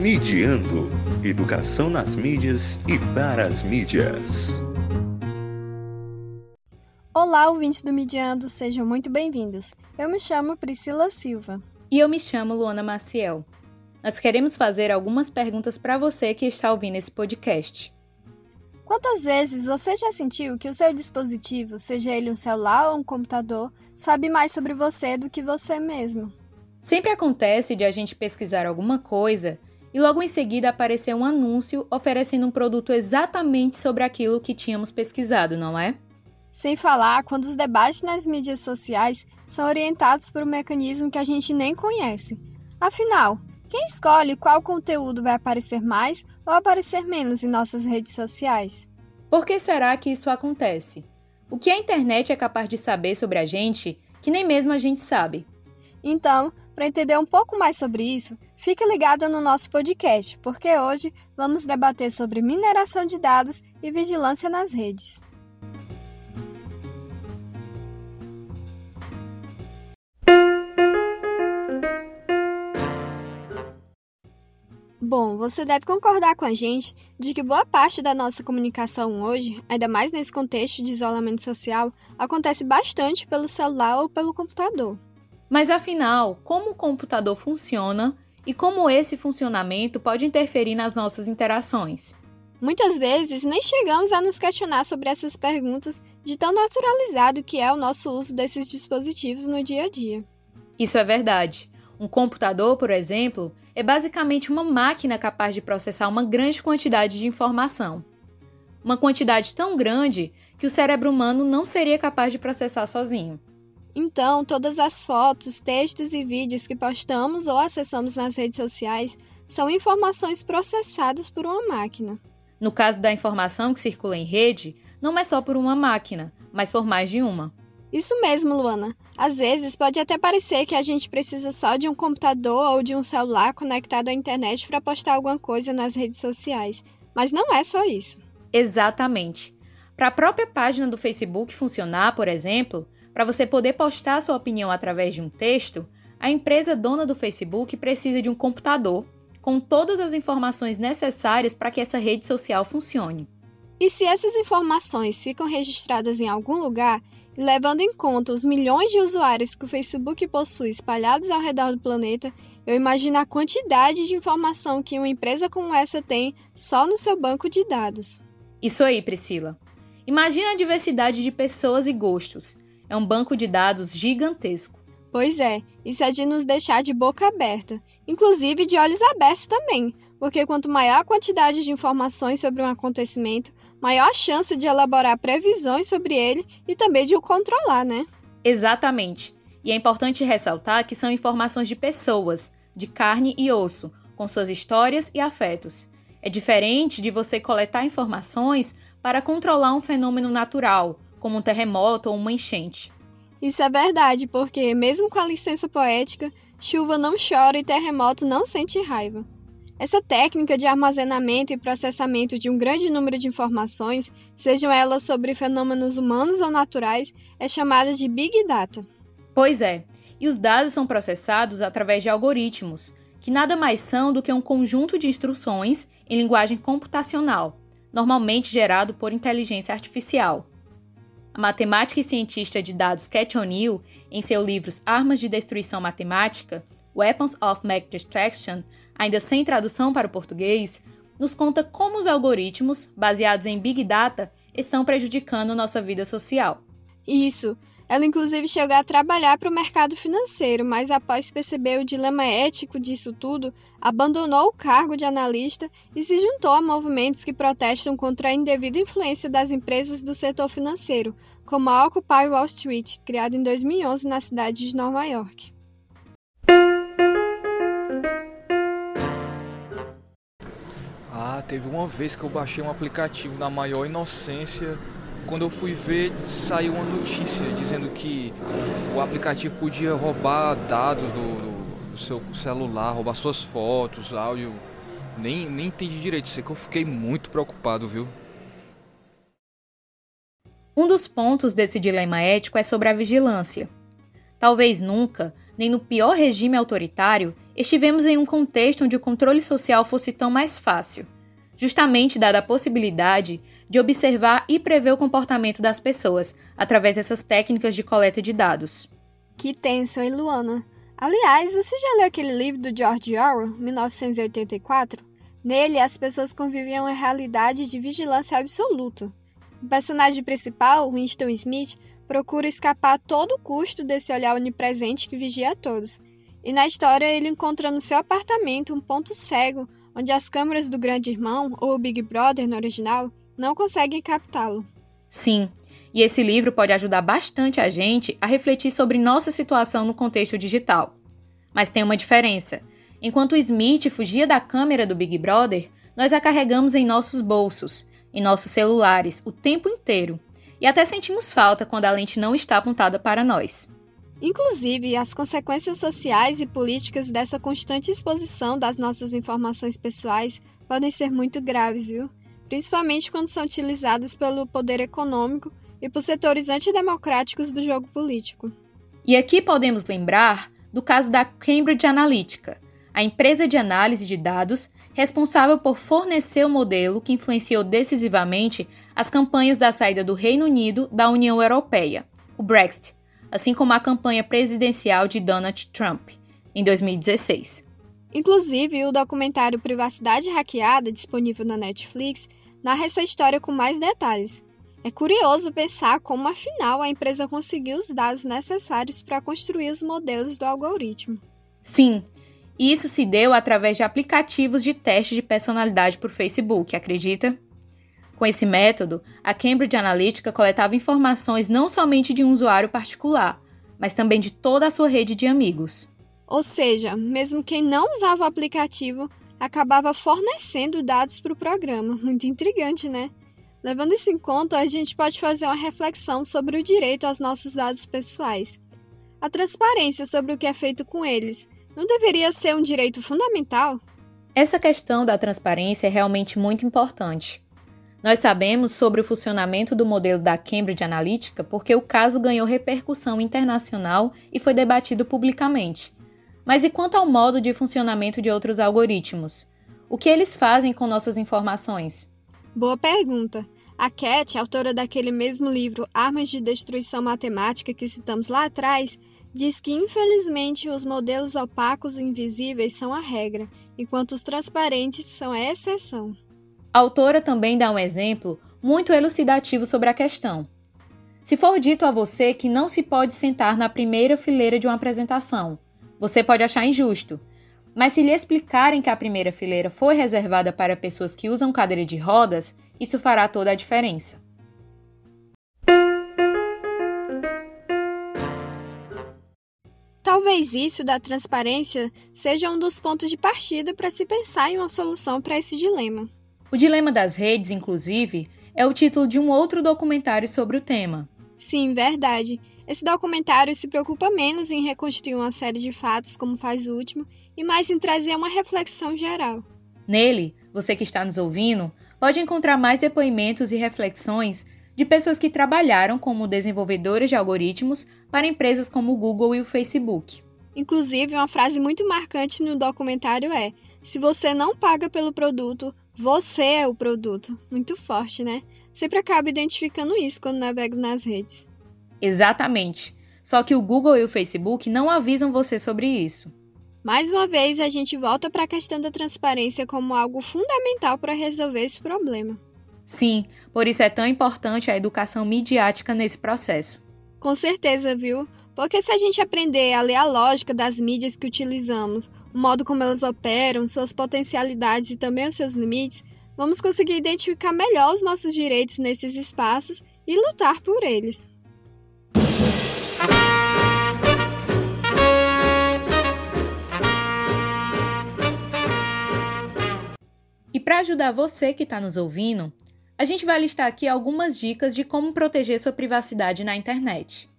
Midiando Educação nas mídias e para as mídias. Olá, ouvintes do Midiando, sejam muito bem-vindos. Eu me chamo Priscila Silva. E eu me chamo Luana Maciel. Nós queremos fazer algumas perguntas para você que está ouvindo esse podcast. Quantas vezes você já sentiu que o seu dispositivo, seja ele um celular ou um computador, sabe mais sobre você do que você mesmo? Sempre acontece de a gente pesquisar alguma coisa e logo em seguida aparecer um anúncio oferecendo um produto exatamente sobre aquilo que tínhamos pesquisado, não é? Sem falar quando os debates nas mídias sociais são orientados por um mecanismo que a gente nem conhece. Afinal, quem escolhe qual conteúdo vai aparecer mais ou aparecer menos em nossas redes sociais? Por que será que isso acontece? O que a internet é capaz de saber sobre a gente que nem mesmo a gente sabe? Então, para entender um pouco mais sobre isso, fique ligado no nosso podcast, porque hoje vamos debater sobre mineração de dados e vigilância nas redes. Bom, você deve concordar com a gente de que boa parte da nossa comunicação hoje, ainda mais nesse contexto de isolamento social, acontece bastante pelo celular ou pelo computador. Mas afinal, como o computador funciona e como esse funcionamento pode interferir nas nossas interações? Muitas vezes nem chegamos a nos questionar sobre essas perguntas de tão naturalizado que é o nosso uso desses dispositivos no dia a dia. Isso é verdade. Um computador, por exemplo, é basicamente uma máquina capaz de processar uma grande quantidade de informação. Uma quantidade tão grande que o cérebro humano não seria capaz de processar sozinho. Então, todas as fotos, textos e vídeos que postamos ou acessamos nas redes sociais são informações processadas por uma máquina. No caso da informação que circula em rede, não é só por uma máquina, mas por mais de uma. Isso mesmo, Luana. Às vezes pode até parecer que a gente precisa só de um computador ou de um celular conectado à internet para postar alguma coisa nas redes sociais, mas não é só isso. Exatamente. Para a própria página do Facebook funcionar, por exemplo, para você poder postar sua opinião através de um texto, a empresa dona do Facebook precisa de um computador com todas as informações necessárias para que essa rede social funcione. E se essas informações ficam registradas em algum lugar, levando em conta os milhões de usuários que o Facebook possui espalhados ao redor do planeta, eu imagino a quantidade de informação que uma empresa como essa tem só no seu banco de dados. Isso aí, Priscila. Imagina a diversidade de pessoas e gostos. É um banco de dados gigantesco. Pois é, isso é de nos deixar de boca aberta, inclusive de olhos abertos também, porque quanto maior a quantidade de informações sobre um acontecimento, maior a chance de elaborar previsões sobre ele e também de o controlar, né? Exatamente. E é importante ressaltar que são informações de pessoas, de carne e osso, com suas histórias e afetos. É diferente de você coletar informações para controlar um fenômeno natural, como um terremoto ou uma enchente. Isso é verdade, porque, mesmo com a licença poética, chuva não chora e terremoto não sente raiva. Essa técnica de armazenamento e processamento de um grande número de informações, sejam elas sobre fenômenos humanos ou naturais, é chamada de Big Data. Pois é, e os dados são processados através de algoritmos, que nada mais são do que um conjunto de instruções em linguagem computacional, normalmente gerado por inteligência artificial. Matemática e cientista de dados Cat O'Neill, em seu livro Armas de Destruição Matemática, Weapons of Math Destruction, ainda sem tradução para o português, nos conta como os algoritmos, baseados em Big Data, estão prejudicando nossa vida social. Isso. Ela inclusive chegou a trabalhar para o mercado financeiro, mas após perceber o dilema ético disso tudo, abandonou o cargo de analista e se juntou a movimentos que protestam contra a indevida influência das empresas do setor financeiro, como a Occupy Wall Street, criada em 2011 na cidade de Nova York. Ah, teve uma vez que eu baixei um aplicativo na maior inocência quando eu fui ver, saiu uma notícia dizendo que o aplicativo podia roubar dados do, do seu celular, roubar suas fotos, áudio. Nem, nem entendi direito, sei que eu fiquei muito preocupado, viu? Um dos pontos desse dilema ético é sobre a vigilância. Talvez nunca, nem no pior regime autoritário, estivemos em um contexto onde o controle social fosse tão mais fácil, justamente dada a possibilidade de observar e prever o comportamento das pessoas através dessas técnicas de coleta de dados. Que tenso, hein, Luana? Aliás, você já leu aquele livro do George Orwell, 1984? Nele, as pessoas conviviam em realidade de vigilância absoluta. O personagem principal, Winston Smith, procura escapar a todo custo desse olhar onipresente que vigia a todos. E na história, ele encontra no seu apartamento um ponto cego, onde as câmeras do Grande Irmão, ou Big Brother no original, não conseguem captá-lo. Sim, e esse livro pode ajudar bastante a gente a refletir sobre nossa situação no contexto digital. Mas tem uma diferença. Enquanto Smith fugia da câmera do Big Brother, nós a carregamos em nossos bolsos, em nossos celulares, o tempo inteiro e até sentimos falta quando a lente não está apontada para nós. Inclusive, as consequências sociais e políticas dessa constante exposição das nossas informações pessoais podem ser muito graves, viu? Principalmente quando são utilizadas pelo poder econômico e por setores antidemocráticos do jogo político. E aqui podemos lembrar do caso da Cambridge Analytica, a empresa de análise de dados responsável por fornecer o modelo que influenciou decisivamente as campanhas da saída do Reino Unido da União Europeia, o Brexit, assim como a campanha presidencial de Donald Trump, em 2016. Inclusive, o documentário Privacidade Hackeada, disponível na Netflix, narra essa história com mais detalhes. É curioso pensar como, afinal, a empresa conseguiu os dados necessários para construir os modelos do algoritmo. Sim, isso se deu através de aplicativos de teste de personalidade por Facebook, acredita? Com esse método, a Cambridge Analytica coletava informações não somente de um usuário particular, mas também de toda a sua rede de amigos. Ou seja, mesmo quem não usava o aplicativo acabava fornecendo dados para o programa. Muito intrigante, né? Levando isso em conta, a gente pode fazer uma reflexão sobre o direito aos nossos dados pessoais. A transparência sobre o que é feito com eles não deveria ser um direito fundamental? Essa questão da transparência é realmente muito importante. Nós sabemos sobre o funcionamento do modelo da Cambridge Analytica porque o caso ganhou repercussão internacional e foi debatido publicamente. Mas e quanto ao modo de funcionamento de outros algoritmos? O que eles fazem com nossas informações? Boa pergunta. A Cat, autora daquele mesmo livro Armas de Destruição Matemática que citamos lá atrás, diz que infelizmente os modelos opacos e invisíveis são a regra, enquanto os transparentes são a exceção. A autora também dá um exemplo muito elucidativo sobre a questão. Se for dito a você que não se pode sentar na primeira fileira de uma apresentação, você pode achar injusto. Mas se lhe explicarem que a primeira fileira foi reservada para pessoas que usam cadeira de rodas, isso fará toda a diferença. Talvez isso da transparência seja um dos pontos de partida para se pensar em uma solução para esse dilema. O Dilema das Redes, inclusive, é o título de um outro documentário sobre o tema. Sim, verdade. Esse documentário se preocupa menos em reconstruir uma série de fatos, como faz o último, e mais em trazer uma reflexão geral. Nele, você que está nos ouvindo, pode encontrar mais depoimentos e reflexões de pessoas que trabalharam como desenvolvedoras de algoritmos para empresas como o Google e o Facebook. Inclusive, uma frase muito marcante no documentário é: se você não paga pelo produto, você é o produto. Muito forte, né? Sempre acabo identificando isso quando navego nas redes. Exatamente. Só que o Google e o Facebook não avisam você sobre isso. Mais uma vez, a gente volta para a questão da transparência como algo fundamental para resolver esse problema. Sim, por isso é tão importante a educação midiática nesse processo. Com certeza, viu? Porque se a gente aprender a ler a lógica das mídias que utilizamos, o modo como elas operam, suas potencialidades e também os seus limites, vamos conseguir identificar melhor os nossos direitos nesses espaços e lutar por eles. E para ajudar você que está nos ouvindo, a gente vai listar aqui algumas dicas de como proteger sua privacidade na internet.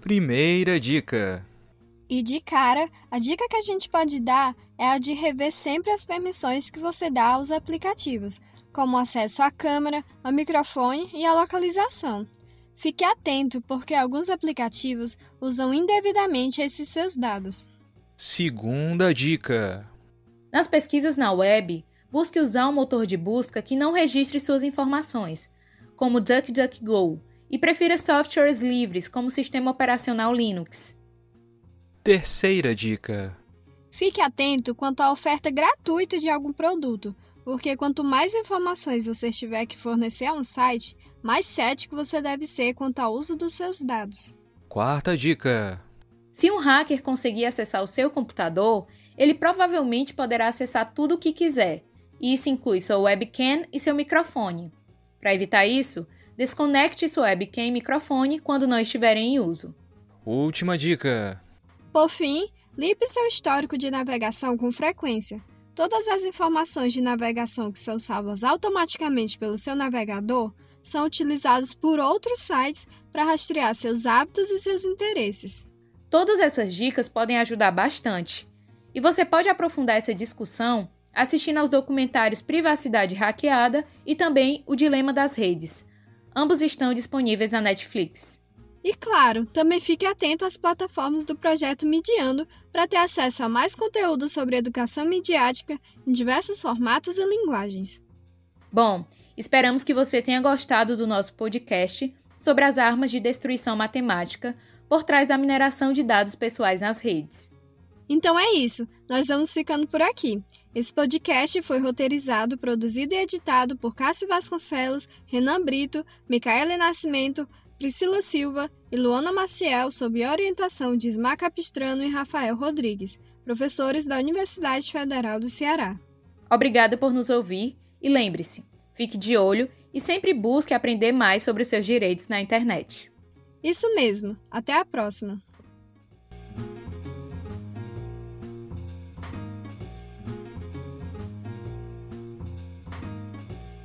Primeira dica: E de cara, a dica que a gente pode dar é a de rever sempre as permissões que você dá aos aplicativos, como acesso à câmera, ao microfone e à localização. Fique atento, porque alguns aplicativos usam indevidamente esses seus dados. Segunda dica: Nas pesquisas na web, busque usar um motor de busca que não registre suas informações, como DuckDuckGo, e prefira softwares livres como o sistema operacional Linux. Terceira dica: Fique atento quanto à oferta gratuita de algum produto, porque quanto mais informações você tiver que fornecer a um site, mais cético você deve ser quanto ao uso dos seus dados. Quarta dica: Se um hacker conseguir acessar o seu computador, ele provavelmente poderá acessar tudo o que quiser, e isso inclui sua webcam e seu microfone. Para evitar isso, desconecte sua webcam e microfone quando não estiverem em uso. Última dica: Por fim, limpe seu histórico de navegação com frequência. Todas as informações de navegação que são salvas automaticamente pelo seu navegador são utilizadas por outros sites para rastrear seus hábitos e seus interesses. Todas essas dicas podem ajudar bastante. E você pode aprofundar essa discussão assistindo aos documentários Privacidade Hackeada e também O Dilema das Redes. Ambos estão disponíveis na Netflix. E claro, também fique atento às plataformas do projeto Mediando para ter acesso a mais conteúdo sobre educação midiática em diversos formatos e linguagens. Bom, esperamos que você tenha gostado do nosso podcast sobre as armas de destruição matemática por trás da mineração de dados pessoais nas redes. Então é isso, nós vamos ficando por aqui. Esse podcast foi roteirizado, produzido e editado por Cássio Vasconcelos, Renan Brito, Micaela Nascimento, Priscila Silva e Luana Maciel, sob orientação de Isma Capistrano e Rafael Rodrigues, professores da Universidade Federal do Ceará. Obrigada por nos ouvir e lembre-se, fique de olho e sempre busque aprender mais sobre os seus direitos na internet. Isso mesmo. Até a próxima.